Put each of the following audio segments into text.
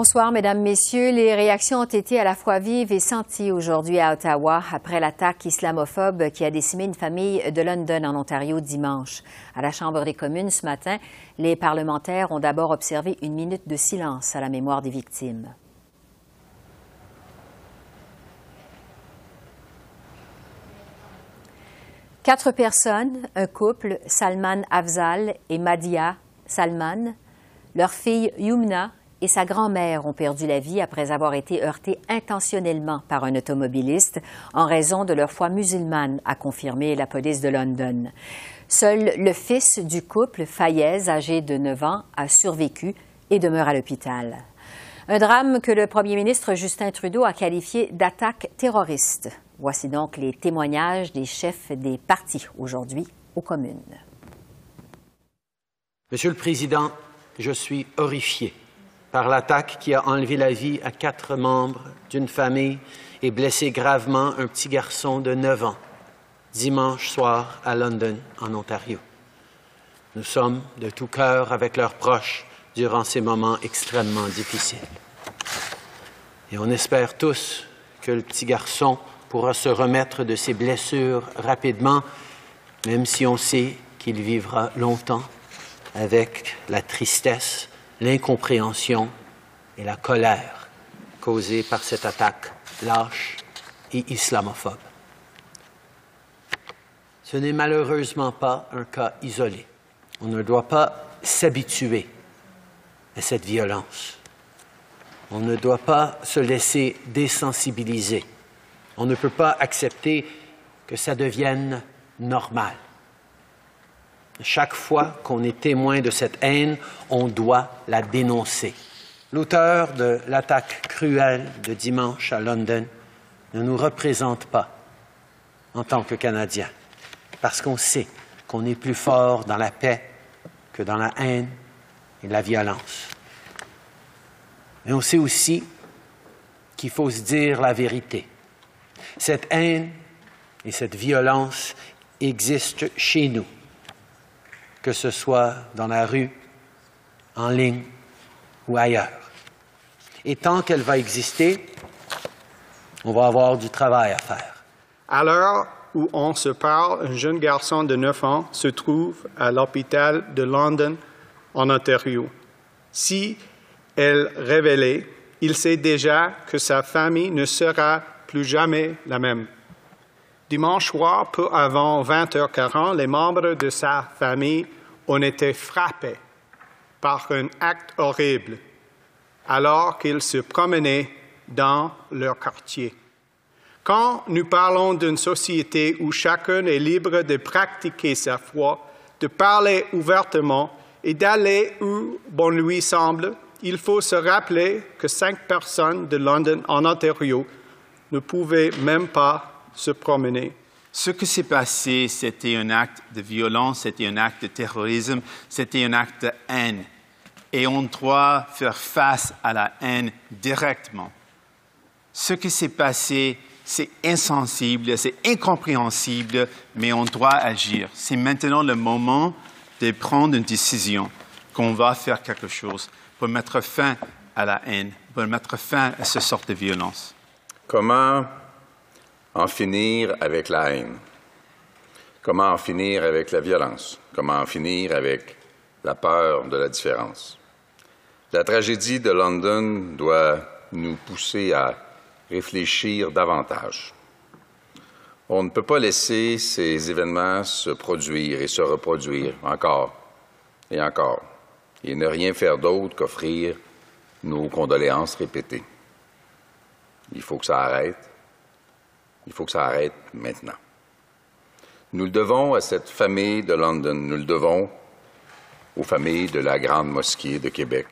Bonsoir, Mesdames, Messieurs. Les réactions ont été à la fois vives et senties aujourd'hui à Ottawa après l'attaque islamophobe qui a décimé une famille de London en Ontario dimanche. À la Chambre des communes ce matin, les parlementaires ont d'abord observé une minute de silence à la mémoire des victimes. Quatre personnes, un couple, Salman Afzal et Madia Salman, leur fille Yumna et sa grand-mère ont perdu la vie après avoir été heurtés intentionnellement par un automobiliste en raison de leur foi musulmane, a confirmé la police de London. Seul le fils du couple, Fayez, âgé de 9 ans, a survécu et demeure à l'hôpital. Un drame que le premier ministre Justin Trudeau a qualifié d'attaque terroriste. Voici donc les témoignages des chefs des partis aujourd'hui aux communes. Monsieur le Président, je suis horrifié par l'attaque qui a enlevé la vie à quatre membres d'une famille et blessé gravement un petit garçon de 9 ans dimanche soir à London, en Ontario. Nous sommes de tout cœur avec leurs proches durant ces moments extrêmement difficiles. Et on espère tous que le petit garçon pourra se remettre de ses blessures rapidement, même si on sait qu'il vivra longtemps avec la tristesse l'incompréhension et la colère causées par cette attaque lâche et islamophobe. Ce n'est malheureusement pas un cas isolé. On ne doit pas s'habituer à cette violence. On ne doit pas se laisser désensibiliser. On ne peut pas accepter que ça devienne normal. Chaque fois qu'on est témoin de cette haine, on doit la dénoncer. L'auteur de l'attaque cruelle de dimanche à London ne nous représente pas en tant que Canadiens, parce qu'on sait qu'on est plus fort dans la paix que dans la haine et la violence. Mais on sait aussi qu'il faut se dire la vérité. Cette haine et cette violence existent chez nous que ce soit dans la rue, en ligne ou ailleurs. Et tant qu'elle va exister, on va avoir du travail à faire. À l'heure où on se parle, un jeune garçon de 9 ans se trouve à l'hôpital de London, en Ontario. Si elle révélée, il sait déjà que sa famille ne sera plus jamais la même. Dimanche soir, peu avant 20h40, les membres de sa famille ont été frappés par un acte horrible alors qu'ils se promenaient dans leur quartier. Quand nous parlons d'une société où chacun est libre de pratiquer sa foi, de parler ouvertement et d'aller où bon lui semble, il faut se rappeler que cinq personnes de London en Ontario ne pouvaient même pas se promener. Ce qui s'est passé, c'était un acte de violence, c'était un acte de terrorisme, c'était un acte de haine. Et on doit faire face à la haine directement. Ce qui s'est passé, c'est insensible, c'est incompréhensible, mais on doit agir. C'est maintenant le moment de prendre une décision qu'on va faire quelque chose pour mettre fin à la haine, pour mettre fin à ce sorte de violence. Comment en finir avec la haine? Comment en finir avec la violence? Comment en finir avec la peur de la différence? La tragédie de London doit nous pousser à réfléchir davantage. On ne peut pas laisser ces événements se produire et se reproduire encore et encore, et ne rien faire d'autre qu'offrir nos condoléances répétées. Il faut que ça arrête il faut que ça arrête maintenant. Nous le devons à cette famille de London, nous le devons aux familles de la Grande Mosquée de Québec.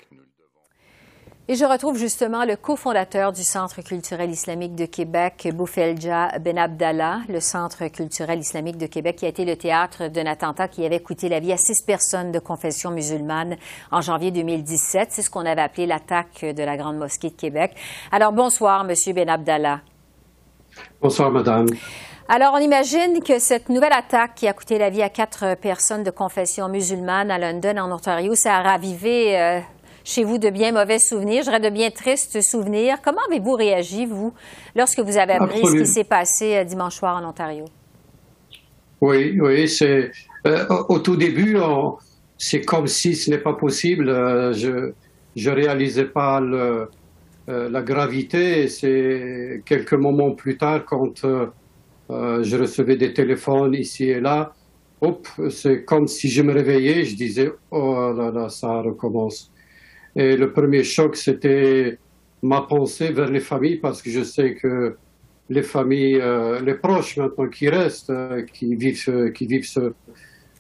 Et je retrouve justement le cofondateur du Centre culturel islamique de Québec, Boufelja Ben Abdallah, le Centre culturel islamique de Québec qui a été le théâtre d'un attentat qui avait coûté la vie à six personnes de confession musulmane en janvier 2017. C'est ce qu'on avait appelé l'attaque de la Grande Mosquée de Québec. Alors bonsoir, Monsieur Ben Abdallah. Bonsoir, Madame. Alors, on imagine que cette nouvelle attaque qui a coûté la vie à quatre personnes de confession musulmane à London, en Ontario, ça a ravivé euh, chez vous de bien mauvais souvenirs, je dirais de bien tristes souvenirs. Comment avez-vous réagi, vous, lorsque vous avez appris ce qui s'est passé euh, dimanche soir en Ontario? Oui, oui, c'est euh, au tout début, c'est comme si ce n'est pas possible. Euh, je je réalisais pas le, la gravité. C'est quelques moments plus tard, quand je recevais des téléphones ici et là, c'est comme si je me réveillais. Je disais, oh là là, ça recommence. Et le premier choc, c'était ma pensée vers les familles, parce que je sais que les familles, euh, les proches maintenant qui restent, euh, qui vivent, qui vivent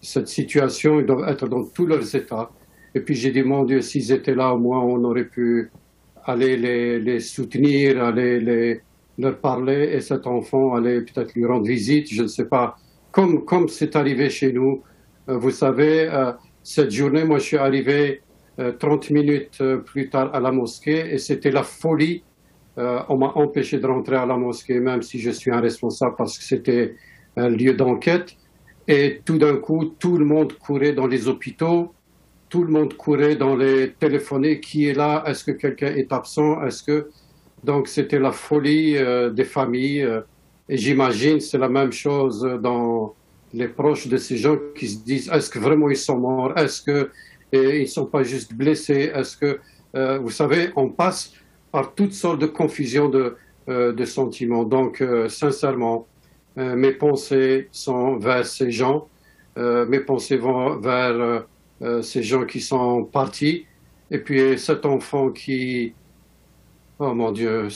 cette situation, ils doivent être dans tous leurs états. Et puis j'ai dit, mon Dieu, s'ils étaient là, au moins on aurait pu aller les, soutenir, aller leur parler, et cet enfant aller peut-être lui rendre visite, je ne sais pas. Comme comme c'est arrivé chez nous, euh, vous savez, cette journée, moi je suis arrivé 30 euh, minutes euh, plus tard à la mosquée et c'était la folie. Euh, on m'a empêché de rentrer à la mosquée, même si je suis un responsable parce que c'était un lieu d'enquête. Et tout d'un coup, tout le monde courait dans les hôpitaux, tout le monde courait dans les téléphonés. Qui est là? Est-ce que quelqu'un est absent? Est-ce que donc c'était la folie des familles. et j'imagine c'est la même chose dans les proches de ces gens qui se disent est-ce que vraiment ils sont morts? Est-ce que et ils ne sont pas juste blessés? Est-ce que, euh, vous savez, on passe par toutes sortes de confusions de, euh, de sentiments. Donc, euh, sincèrement, mes pensées sont vers ces gens, mes pensées vont vers ces gens qui sont partis, et puis cet enfant qui, oh mon Dieu,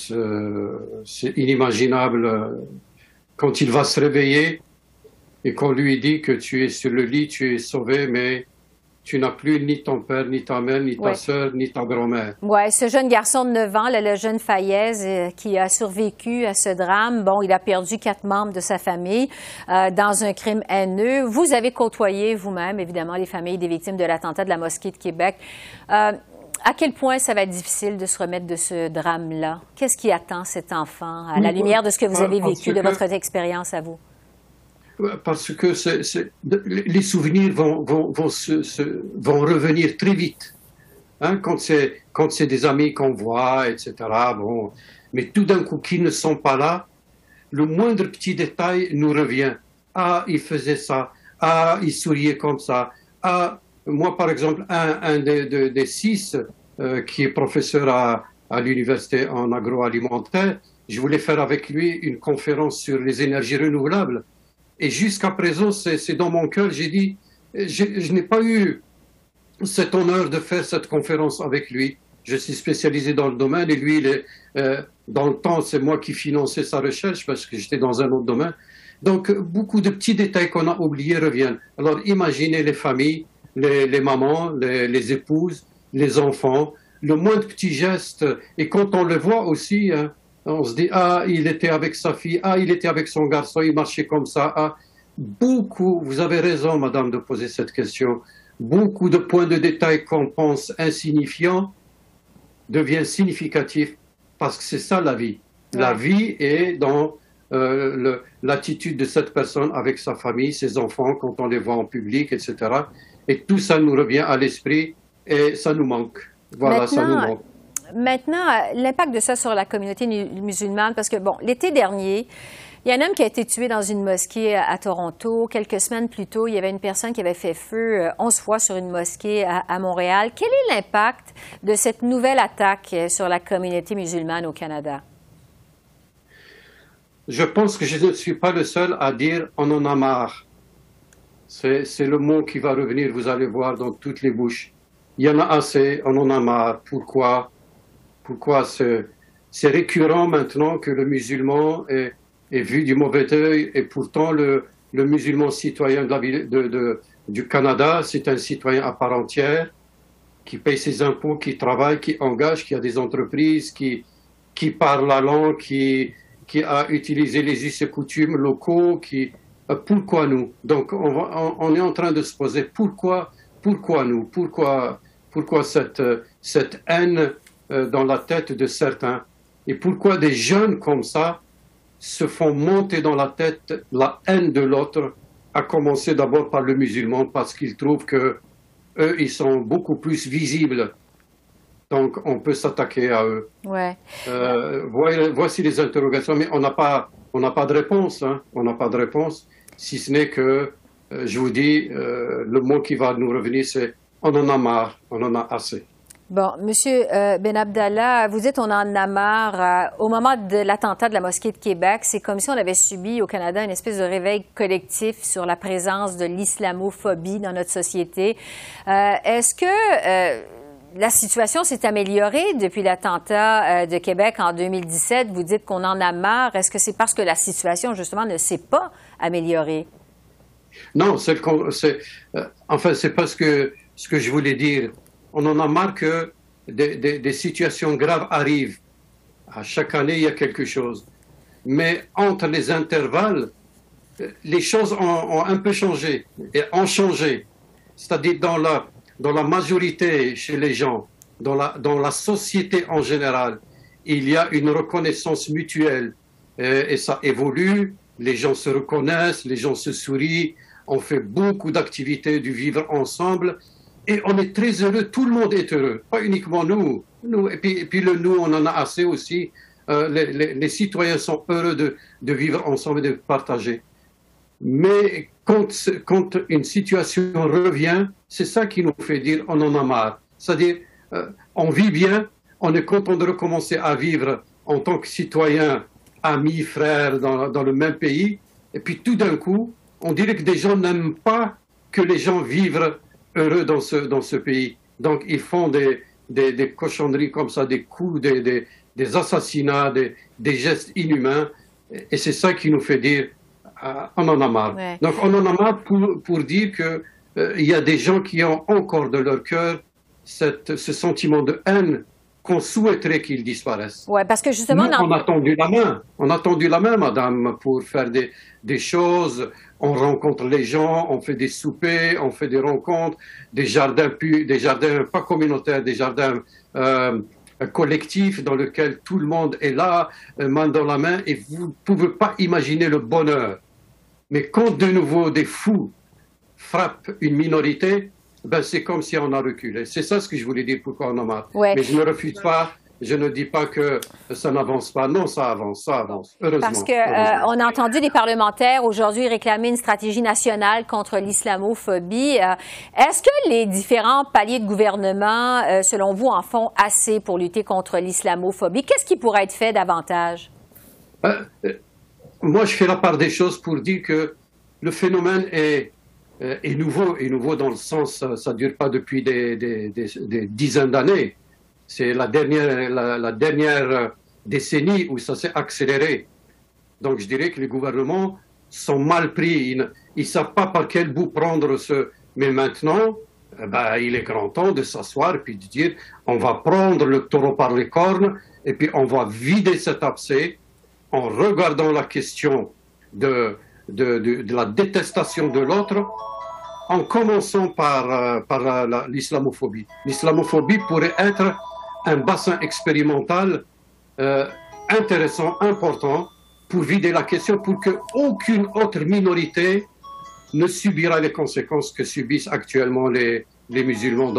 c'est inimaginable quand il va se réveiller et qu'on lui dit que tu es sur le lit, tu es sauvé, mais tu n'as plus ni ton père, ni ta mère, ni ta soeur, ni ta grand-mère. Oui, ce jeune garçon de 9 ans, le jeune Fayez, euh, qui a survécu à ce drame, bon, il a perdu quatre membres de sa famille euh, dans un crime haineux. Vous avez côtoyé vous-même, évidemment, les familles des victimes de l'attentat de la mosquée de Québec. Euh, à quel point ça va être difficile de se remettre de ce drame-là? Qu'est-ce qui attend cet enfant à la lumière de ce que vous avez vécu, de votre expérience à vous? Parce que les souvenirs vont, revenir très vite. Hein, quand c'est des amis qu'on voit, etc. Bon, mais tout d'un coup, qui ne sont pas là, le moindre petit détail nous revient. Ah, il faisait ça. Ah, il souriait comme ça. Ah, moi, par exemple, un, des, six euh, qui est professeur à l'université en agroalimentaire, je voulais faire avec lui une conférence sur les énergies renouvelables. Et jusqu'à présent, c'est dans mon cœur, j'ai dit, je, n'ai pas eu cet honneur de faire cette conférence avec lui. Je suis spécialisé dans le domaine et lui, euh, dans le temps, c'est moi qui finançais sa recherche parce que j'étais dans un autre domaine. Donc, beaucoup de petits détails qu'on a oubliés reviennent. Alors, imaginez les familles, les, mamans, les, les, épouses, les enfants, le moindre petit geste. Et quand on le voit aussi, hein, on se dit, ah, il était avec sa fille, ah, il était avec son garçon, il marchait comme ça. Ah. Beaucoup, vous avez raison, madame, de poser cette question. Beaucoup de points de détail qu'on pense insignifiants deviennent significatifs parce que c'est ça la vie. La vie est dans euh, l'attitude de cette personne avec sa famille, ses enfants, quand on les voit en public, etc. Et tout ça nous revient à l'esprit et ça nous manque. Voilà, ça nous manque. Maintenant, euh, l'impact de ça sur la communauté musulmane, parce que, bon, l'été dernier, il y a un homme qui a été tué dans une mosquée à Toronto. Quelques semaines plus tôt, il y avait une personne qui avait fait feu 11 euh, fois sur une mosquée à, Montréal. Quel est l'impact de cette nouvelle attaque euh, sur la communauté musulmane au Canada? Je pense que je ne suis pas le seul à dire on en a marre. C'est le mot qui va revenir, vous allez voir, dans toutes les bouches. Il y en a assez, on en a marre. Pourquoi? Pourquoi c'est récurrent maintenant que le musulman est, vu du mauvais œil et pourtant le, musulman citoyen du Canada, c'est un citoyen à part entière qui paye ses impôts, qui travaille, qui engage, qui a des entreprises, qui, parle la langue, qui, a utilisé les us et coutumes locaux, euh, pourquoi nous? Donc on, est en train de se poser pourquoi, pourquoi nous? Pourquoi, pourquoi cette, cette haine euh, dans la tête de certains Et pourquoi des jeunes comme ça se font monter dans la tête la haine de l'autre, à commencer d'abord par le musulman, parce qu'ils trouvent que eux, ils sont beaucoup plus visibles. Donc, on peut s'attaquer à eux. Ouais. Euh, voici les interrogations, mais on n'a pas, on n'a pas de réponse. Hein. On n'a pas de réponse, si ce n'est que, euh, je vous dis, euh, le mot qui va nous revenir, c'est on en a marre, on en a assez. Bon, Monsieur euh, Ben Abdallah, vous dites on en a marre. Euh, au moment de l'attentat de la mosquée de Québec, c'est comme si on avait subi au Canada une espèce de réveil collectif sur la présence de l'islamophobie dans notre société. Euh, est-ce que la situation s'est améliorée depuis l'attentat de Québec en 2017? Vous dites qu'on en a marre. Est-ce que c'est parce que la situation, justement, ne s'est pas améliorée? Non, c'est, enfin, c'est parce que ce que je voulais dire on en a marre que des, situations graves arrivent. À chaque année, il y a quelque chose. Mais entre les intervalles, les choses ont, un peu changé et ont changé. C'est-à-dire dans la, dans la majorité chez les gens, dans la, dans la société en général, il y a une reconnaissance mutuelle et, et ça évolue. Les gens se reconnaissent, les gens se sourient, on fait beaucoup d'activités du vivre ensemble et on est très heureux, tout le monde est heureux, pas uniquement nous. nous et, puis, le nous, on en a assez aussi. Euh, les, citoyens sont heureux de, vivre ensemble et de partager. Mais quand, une situation revient, c'est ça qui nous fait dire on en a marre. C'est-à-dire, euh, on vit bien, on est content de recommencer à vivre en tant que citoyen, amis, frères dans, dans le même pays. Et puis tout d'un coup, on dirait que des gens n'aiment pas que les gens vivent heureux dans ce, dans ce pays. Donc, ils font des, des, des cochonneries comme ça, des coups, des, des, des assassinats, des, des, gestes inhumains. Et c'est ça qui nous fait dire euh, on en a marre. Donc, on en a marre pour, pour dire qu'il euh, y a des gens qui ont encore de leur cœur cette, ce sentiment de haine qu'on souhaiterait qu'il disparaisse. Oui, parce que justement... on a tendu la main. On a tendu la main, madame, pour faire des, des choses. On rencontre les gens, on fait des soupers, on fait des rencontres, des jardins, des jardins pas communautaires, des jardins euh, collectifs dans lesquels tout le monde est là, euh, main dans la main, et vous ne pouvez pas imaginer le bonheur. Mais quand de nouveau des fous frappent une minorité, ben, c'est comme si on a reculé. C'est ça ce que je voulais dire, pourquoi on a marre. Mais je ne refuse pas je ne dis pas que ça n'avance pas. Non, ça avance, ça avance. Heureusement. Parce que euh, a entendu des parlementaires aujourd'hui réclamer une stratégie nationale contre l'islamophobie. Euh, est-ce que les différents paliers de gouvernement, euh, selon vous, en font assez pour lutter contre l'islamophobie? Qu'est-ce qui pourrait être fait davantage? Moi, je fais la part des choses pour dire que le phénomène est euh, est nouveau, est nouveau dans le sens, ça ne dure pas depuis des, dizaines d'années. C'est la dernière, la, dernière décennie où ça s'est accéléré. Donc je dirais que les gouvernements sont mal pris. Ils ne savent pas par quel bout prendre ce. Mais maintenant, eh ben, il est grand temps de s'asseoir et puis de dire on va prendre le taureau par les cornes et puis on va vider cet abcès en regardant la question de, de, la détestation de l'autre en commençant par, euh, par l'islamophobie. L'islamophobie pourrait être un bassin expérimental euh, intéressant, important, pour vider la question, pour qu'aucune autre minorité ne subira les conséquences que subissent actuellement les, les musulmans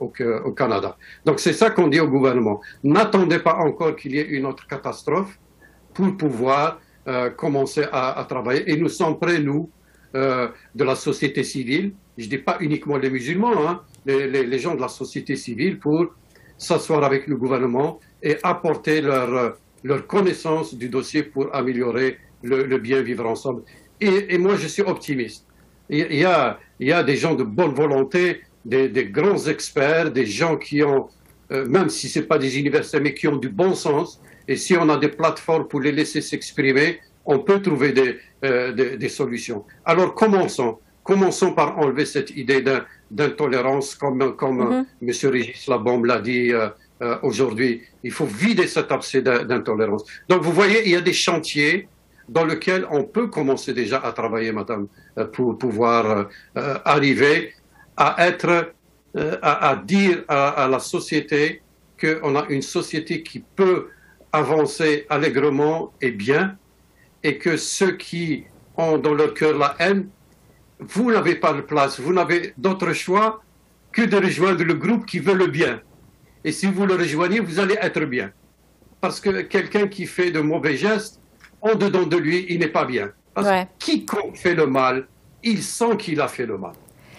au, Canada. Donc c'est ça qu'on dit au gouvernement. N'attendez pas encore qu'il y ait une autre catastrophe pour pouvoir commencer à, travailler. Et nous sommes prêts, nous, euh, de la société civile, je ne dis pas uniquement les musulmans, hein, les, gens de la société civile pour s'asseoir avec le gouvernement et apporter leur, leur connaissance du dossier pour améliorer le, bien vivre ensemble. Et, moi, je suis optimiste. Il y, a, il y a des gens de bonne volonté, des, grands experts, des gens qui ont, euh, même si ce pas des universitaires, mais qui ont du bon sens. Et si on a des plateformes pour les laisser s'exprimer, on peut trouver euh, des, des, solutions. Alors commençons. Commençons par enlever cette idée d'intolérance, comme, comme. M. Régis Labombe l'a dit euh, euh, aujourd'hui. Il faut vider cet abcès d'intolérance. Donc, vous voyez, il y a des chantiers dans lesquels on peut commencer déjà à travailler, madame, pour pouvoir arriver à être, à, à, dire à, à la société qu'on a une société qui peut avancer allègrement et bien, et que ceux qui ont dans leur cœur la haine, vous n'avez pas de place, vous n'avez d'autre choix que de rejoindre le groupe qui veut le bien. Et si vous le rejoignez, vous allez être bien. Parce que quelqu'un qui fait de mauvais gestes, en dedans de lui, il n'est pas bien. Parce que quiconque fait le mal, il sent qu'il a fait le mal.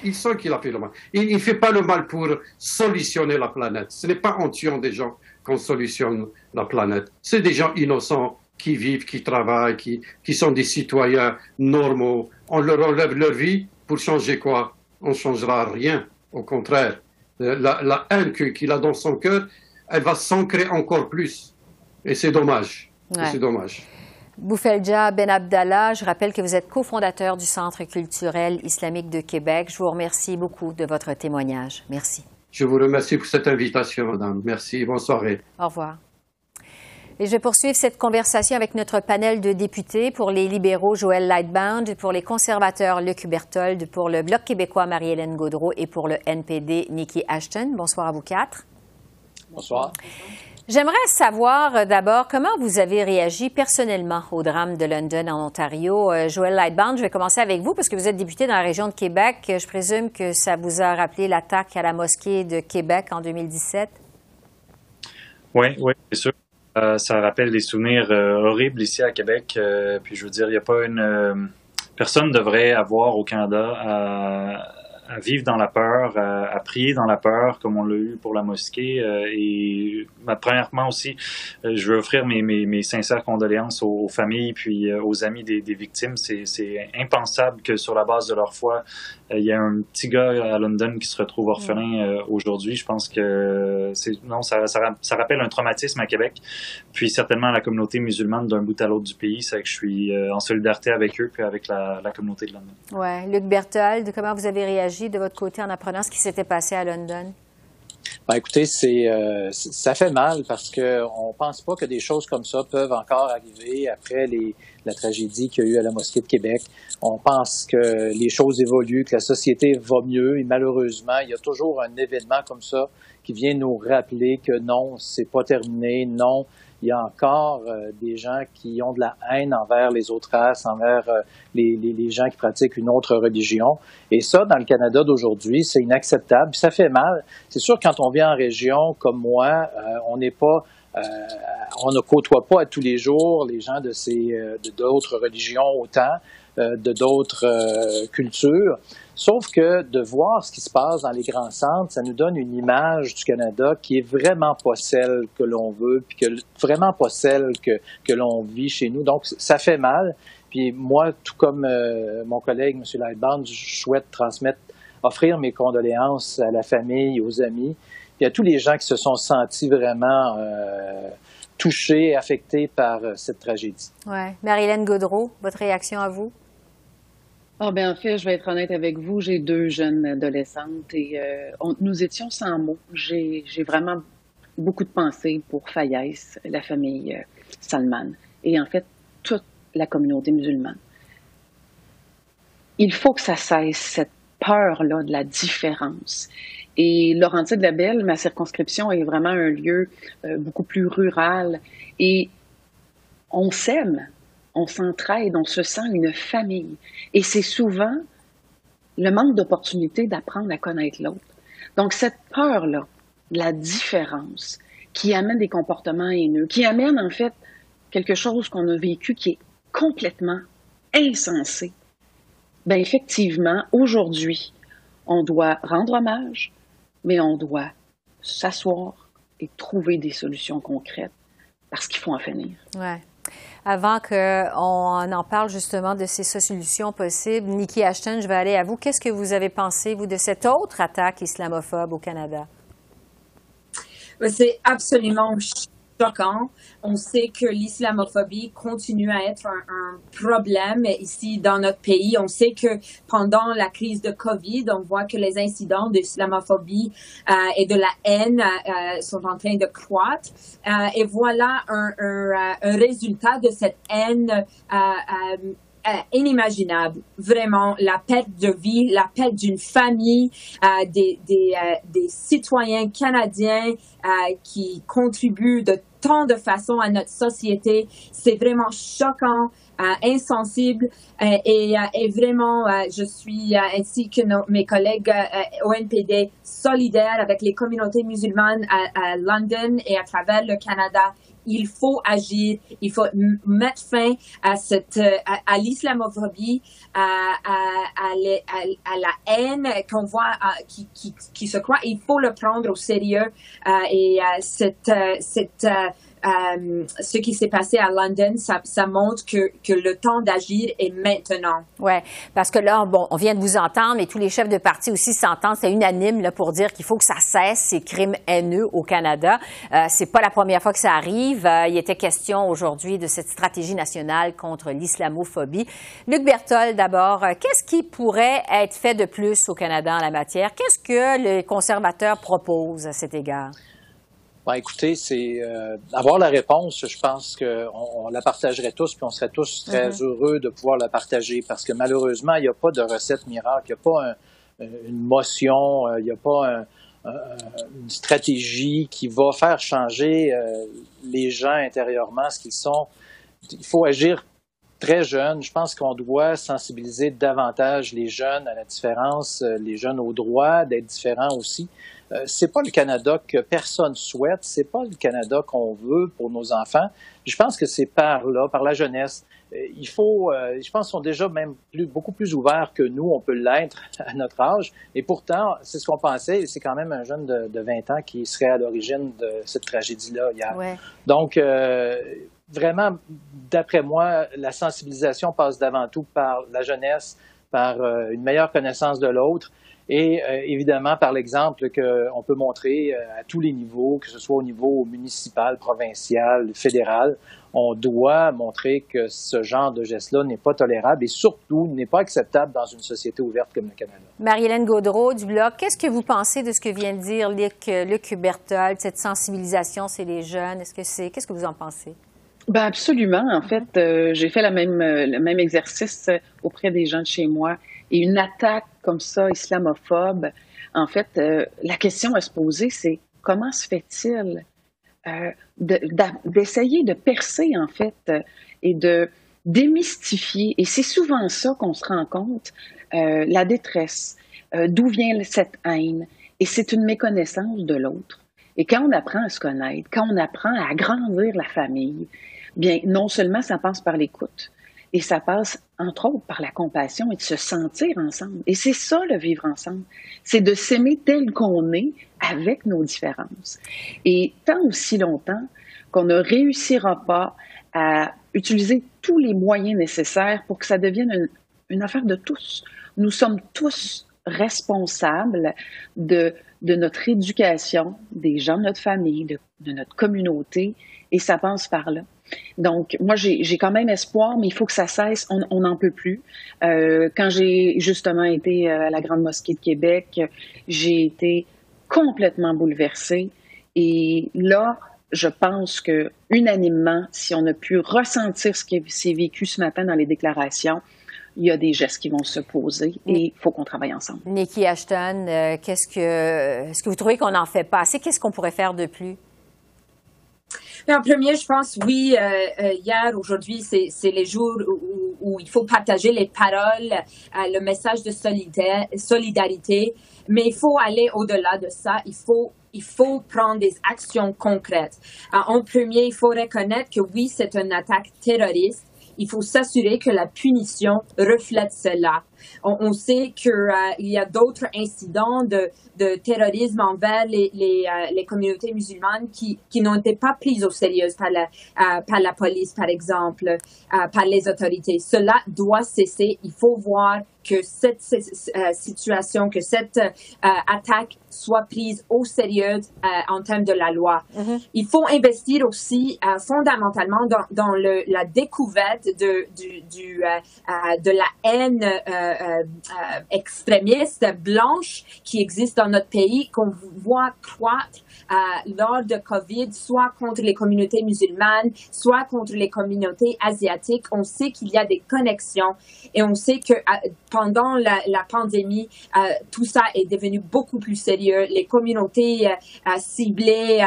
Il sent qu'il a fait le mal. Il ne fait pas le mal pour solutionner la planète. Ce n'est pas en tuant des gens qu'on solutionne la planète. C'est des gens innocents qui vivent, qui travaillent, qui, qui sont des citoyens normaux. On leur enlève leur vie pour changer quoi? On ne changera rien. Au contraire, la, la haine qu'il a dans son cœur, elle va s'ancrer encore plus. Et c'est dommage. C'est dommage. Boufelja Ben Abdallah, je rappelle que vous êtes cofondateur du Centre culturel islamique de Québec. Je vous remercie beaucoup de votre témoignage. Merci. Je vous remercie pour cette invitation, madame. Merci. Bonne soirée. Au revoir. Et je vais poursuivre cette conversation avec notre panel de députés pour les libéraux Joël Lightbound, pour les conservateurs Luc Berthold, pour le Bloc québécois Marie-Hélène Gaudreau et pour le NPD Nikki Ashton. Bonsoir à vous quatre. Bonsoir. J'aimerais savoir euh, d'abord comment vous avez réagi personnellement au drame de London en Ontario. Euh, Joël Lightbound, je vais commencer avec vous parce que vous êtes député dans la région de Québec. Je présume que ça vous a rappelé l'attaque à la mosquée de Québec en 2017. Oui, oui, c'est sûr. Euh, ça rappelle des souvenirs euh, horribles ici à Québec. Euh, puis je veux dire, il n'y a pas une personne devrait avoir au Canada à, à vivre dans la peur, à, prier dans la peur, comme on l'a eu pour la mosquée. Euh, et bah, premièrement aussi, euh, je veux offrir mes, mes, mes sincères condoléances aux, familles puis euh, aux amis des, des victimes. C'est impensable que sur la base de leur foi, il y ait un petit gars à London qui se retrouve orphelin aujourd'hui. Je pense que non, ça, ça, ça, rappelle un traumatisme à Québec, puis certainement la communauté musulmane d'un bout à l'autre du pays. C'est que je suis en solidarité avec eux puis avec la, la communauté de London. Ouais, Luc Berthold, comment vous avez réagi? De votre côté en apprenant ce qui s'était passé à London? Ben, écoutez, c'est euh, ça fait mal parce que on pense pas que des choses comme ça peuvent encore arriver après la tragédie qu'il y a eu à la mosquée de Québec. On pense que les choses évoluent, que la société va mieux et malheureusement, il y a toujours un événement comme ça qui vient nous rappeler que non, c'est pas terminé, non, il y a encore euh, des gens qui ont de la haine envers les autres races, envers euh, les, les, gens qui pratiquent une autre religion. Et ça, dans le Canada d'aujourd'hui, c'est inacceptable. Ça fait mal. C'est sûr, quand on vient en région comme moi, euh, on n'est pas on ne côtoie pas à tous les jours les gens de ces d'autres religions autant, de d'autres cultures. Sauf que de voir ce qui se passe dans les grands centres, ça nous donne une image du Canada qui est vraiment pas celle que l'on veut, puis que vraiment pas celle que, que l'on vit chez nous. Donc, ça fait mal. Puis moi, tout comme euh, mon collègue, M. Lightbound, je souhaite transmettre, offrir mes condoléances à la famille, aux amis, et à tous les gens qui se sont sentis vraiment euh, touchés, affectés par euh, cette tragédie. Ouais. Marilyn Gaudreau, votre réaction à vous? Ah ben en fait, je vais être honnête avec vous, j'ai deux jeunes adolescentes et euh, nous étions sans mots. J'ai vraiment beaucoup de pensées pour Fayez, la famille euh, Salman et en fait toute la communauté musulmane. Il faut que ça cesse cette peur-là de la différence. Et Laurentide Labelle, ma circonscription est vraiment un lieu euh, beaucoup plus rural et on s'aime, on s'entraide, on se sent une famille. Et c'est souvent le manque d'opportunité d'apprendre à connaître l'autre. Donc, cette peur-là, la différence, qui amène des comportements haineux, qui amène en fait quelque chose qu'on a vécu qui est complètement insensé. Bien, effectivement, aujourd'hui, on doit rendre hommage, mais on doit s'asseoir et trouver des solutions concrètes parce qu'il faut en finir. Ouais. Avant qu'on en parle justement de ces solutions possibles, Nikki Ashton, je vais aller à vous. Qu'est-ce que vous avez pensé, vous, de cette autre attaque islamophobe au Canada? C'est absolument choquant. On sait que l'islamophobie continue à être un, problème ici dans notre pays. On sait que pendant la crise de Covid, on voit que les incidents d'islamophobie euh, et de la haine euh, sont en train de croître. Euh, et voilà un, résultat de cette haine inimaginable. Vraiment, la perte de vie, la perte d'une famille, des, citoyens canadiens qui contribuent de tant de façons à notre société. C'est vraiment choquant, insensible et, et, vraiment, je suis ainsi que mes collègues au NPD solidaires avec les communautés musulmanes à, à London et à travers le Canada il faut agir, il faut mettre fin à cette euh, à, l'islamophobie, à, à, la haine qu'on voit qui, qui, qui, se croit. Il faut le prendre au sérieux euh, et euh, cette cette euh, ce qui s'est passé à London, ça, montre que, que, le temps d'agir est maintenant. Oui, parce que là, bon, on vient de vous entendre, mais tous les chefs de parti aussi s'entendent, c'est unanime là, pour dire qu'il faut que ça cesse, ces crimes haineux au Canada. Euh, c'est pas la première fois que ça arrive. Euh, il était question aujourd'hui de cette stratégie nationale contre l'islamophobie. Luc Berthold, d'abord, euh, qu'est-ce qui pourrait être fait de plus au Canada en la matière? Qu'est-ce que les conservateurs proposent à cet égard? Ben, écoutez, c'est euh, avoir la réponse, je pense qu'on on la partagerait tous, puis on serait tous très mm-hmm. heureux de pouvoir la partager, parce que malheureusement, il n'y a pas de recette miracle, il n'y a pas une motion, euh, il n'y a pas une stratégie qui va faire changer euh, les gens intérieurement, ce qu'ils sont. Il faut agir très jeune. Je pense qu'on doit sensibiliser davantage les jeunes à la différence, les jeunes au droit d'être différents aussi. Euh, c'est pas le Canada que personne souhaite, c'est pas le Canada qu'on veut pour nos enfants. Je pense que c'est par là, par la jeunesse. Euh, il faut, euh, je pense qu'ils sont déjà même plus, beaucoup plus ouverts que nous, on peut l'être à notre âge. Et pourtant, c'est ce qu'on pensait, c'est quand même un jeune de, de, 20 ans qui serait à l'origine de cette tragédie-là hier. Donc, vraiment, d'après moi, la sensibilisation passe d'avant tout par la jeunesse, par une meilleure connaissance de l'autre et euh, évidemment par l'exemple qu'on peut montrer euh, à tous les niveaux, que ce soit au niveau municipal, provincial, fédéral, on doit montrer que ce genre de geste-là n'est pas tolérable et surtout n'est pas acceptable dans une société ouverte comme le Canada. Marie-Hélène Gaudreau du Bloc, qu'est-ce que vous pensez de ce que vient de dire Luc, Luc cette sensibilisation, c'est les jeunes, est-ce que c'est, qu'est-ce que vous en pensez? Ben absolument. En fait, euh, j'ai fait la même, le même exercice auprès des gens de chez moi et une attaque comme ça, islamophobe, en fait, euh, la question à se poser, c'est comment se fait-il euh, d'essayer de, percer, en fait, euh, et de démystifier, et c'est souvent ça qu'on se rend compte, la détresse, d'où vient cette haine, et c'est une méconnaissance de l'autre. Et quand on apprend à se connaître, quand on apprend à agrandir la famille, bien, non seulement ça passe par l'écoute, et ça passe, entre autres, par la compassion et de se sentir ensemble. Et c'est ça, le vivre ensemble. C'est de s'aimer tel qu'on est avec nos différences. Et tant aussi longtemps qu'on ne réussira pas à utiliser tous les moyens nécessaires pour que ça devienne une, affaire de tous. Nous sommes tous responsables de, notre éducation, des gens de notre famille, de, de notre communauté, et ça passe par là. Donc, moi, j'ai quand même espoir, mais il faut que ça cesse. On n'en peut plus. Euh, quand j'ai justement été euh, à la Grande Mosquée de Québec, j'ai été complètement bouleversée. Et là, je pense que unanimement, si on a pu ressentir ce qui s'est vécu ce matin dans les déclarations, il y a des gestes qui vont se poser et il faut qu'on travaille ensemble. Nikki Ashton, euh, qu'est-ce que, est-ce que vous trouvez qu'on en fait pas? Assez? Qu'est-ce qu'on pourrait faire de plus? En premier, je pense, oui, euh, euh, hier, aujourd'hui, c'est, les jours où, il faut partager les paroles, euh, le message de solidarité, mais il faut aller au-delà de ça. Il faut il faut prendre des actions concrètes. en premier, il faut reconnaître que oui, c'est une attaque terroriste. Il faut s'assurer que la punition reflète cela. On, sait qu'il euh, y a d'autres incidents de, terrorisme envers euh, les communautés musulmanes qui, qui n'ont été pas prises au sérieux par la, euh, par la police, par exemple, par les autorités. Cela doit cesser. Il faut voir que cette situation, que cette attaque soit prise au sérieux euh, en termes de la loi. Mm-hmm. Il faut investir aussi euh, fondamentalement dans, dans le, la découverte de, du, du, euh, euh, de la haine euh, euh, euh, extrémiste blanche qui existe dans notre pays, qu'on voit croître euh, lors de COVID, soit contre les communautés musulmanes, soit contre les communautés asiatiques. On sait qu'il y a des connexions et on sait que euh, pendant la, pandémie, euh, tout ça est devenu beaucoup plus sérieux. Les communautés euh, euh, ciblées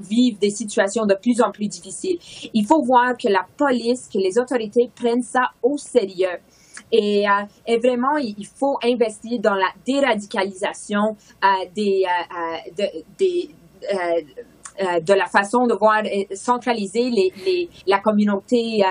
vivent des situations de plus en plus difficiles. Il faut voir que la police, que les autorités prennent ça au sérieux. Et, vraiment, il faut investir dans la déradicalisation de, la façon de voir centraliser la communauté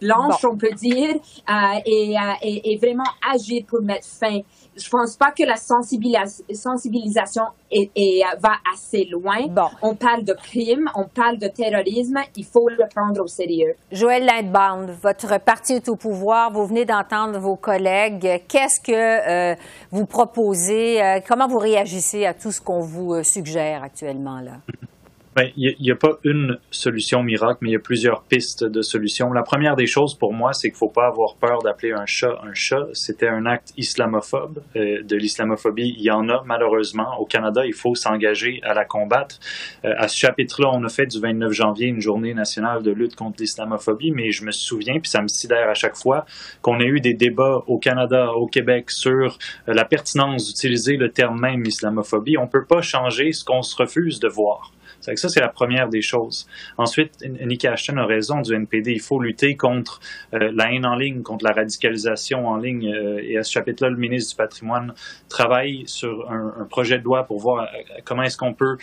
blanche, on peut dire, euh, et, et, et vraiment agir pour mettre fin. Je pense pas que la sensibilis- sensibilisation est, est, euh, va assez loin. Bon. On parle de crime, on parle de terrorisme, il faut le prendre au sérieux. Joël Lindbaum, votre parti est au pouvoir. Vous venez d'entendre vos collègues. Qu'est-ce que euh, vous proposez? Euh, comment vous réagissez à tout ce qu'on vous suggère actuellement là? Ben, il n'y a, pas une solution miracle, mais il y a plusieurs pistes de solutions. La première des choses pour moi, c'est qu'il ne faut pas avoir peur d'appeler un chat un chat. C'était un acte islamophobe. Euh, de l'islamophobie, il y en a malheureusement. Au Canada, il faut s'engager à la combattre. Euh, à ce chapitre-là, on a fait du 29 janvier une journée nationale de lutte contre l'islamophobie, mais je me souviens, puis ça me sidère à chaque fois, qu'on a eu des débats au Canada, au Québec, sur euh, la pertinence d'utiliser le terme même islamophobie. On ne peut pas changer ce qu'on se refuse de voir. Ça, c'est la première des choses. Ensuite, Nikki Ashton a raison du NPD. Il faut lutter contre euh, la haine en ligne, contre la radicalisation en ligne. Euh, et à ce chapitre-là, le ministre du Patrimoine travaille sur un, projet de loi pour voir euh, comment est-ce qu'on peut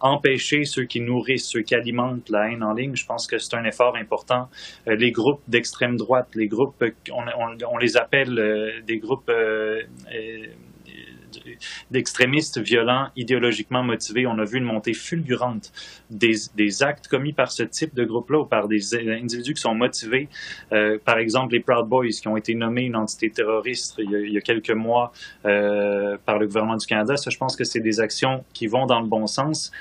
empêcher ceux qui nourrissent, ceux qui alimentent la haine en ligne. Je pense que c'est un effort important. Les groupes d'extrême droite, les groupes, on, les appelle des groupes d'extrémistes violents, idéologiquement motivés. On a vu une montée fulgurante des, des actes commis par ce type de groupe-là ou par des individus qui sont motivés. Euh, par exemple, les Proud Boys qui ont été nommés une entité terroriste il y a, quelques mois euh, par le gouvernement du Canada. Ça, je pense que c'est des actions qui vont dans le bon sens.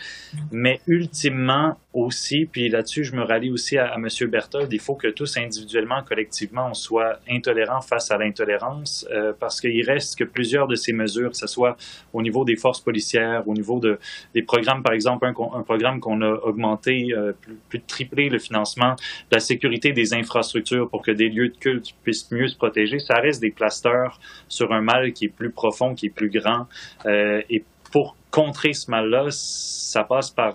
Mais ultimement aussi, puis là-dessus, je me rallie aussi à, à M. Berthold, il faut que tous individuellement, collectivement, on soit intolérants face à l'intolérance euh, parce qu'il reste que plusieurs de ces mesures, ce soit au niveau des forces policières, au niveau de, des programmes, par exemple, un, programme qu'on a augmenté, euh, plus, de tripler le financement la sécurité des infrastructures pour que des lieux de culte puissent mieux se protéger, ça reste des plasteurs sur un mal qui est plus profond, qui est plus grand. Euh, et pour contrer ce mal-là, ça passe par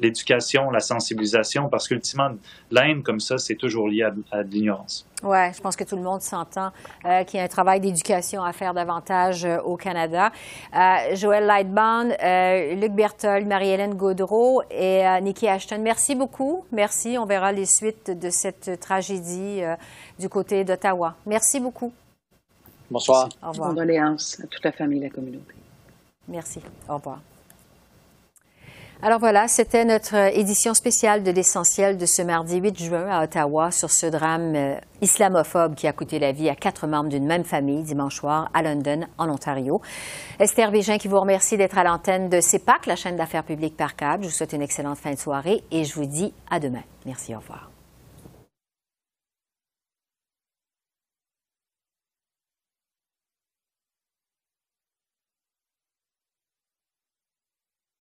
l'éducation, la sensibilisation, parce qu'ultimement, la haine comme ça, c'est toujours lié à, à de l'ignorance. Oui, je pense que tout le monde s'entend euh, qu'il y a un travail d'éducation à faire davantage euh, au Canada. Euh, Joël Lightbound, Luc Berthold, Marie-Hélène Gaudreau et Nikki Ashton, merci beaucoup. Merci. On verra les suites de cette tragédie du côté d'Ottawa. Merci beaucoup. Bonsoir. Au revoir. Condoléances à toute la famille et la communauté. Merci. Au revoir. Alors voilà, c'était notre édition spéciale de l'essentiel de ce mardi 8 juin à Ottawa sur ce drame euh, islamophobe qui a coûté la vie à quatre membres d'une même famille dimanche soir à London, en Ontario. Esther Bégin qui vous remercie d'être à l'antenne de CEPAC, la chaîne d'affaires publiques par câble. Je vous souhaite une excellente fin de soirée et je vous dis à demain. Merci, au revoir.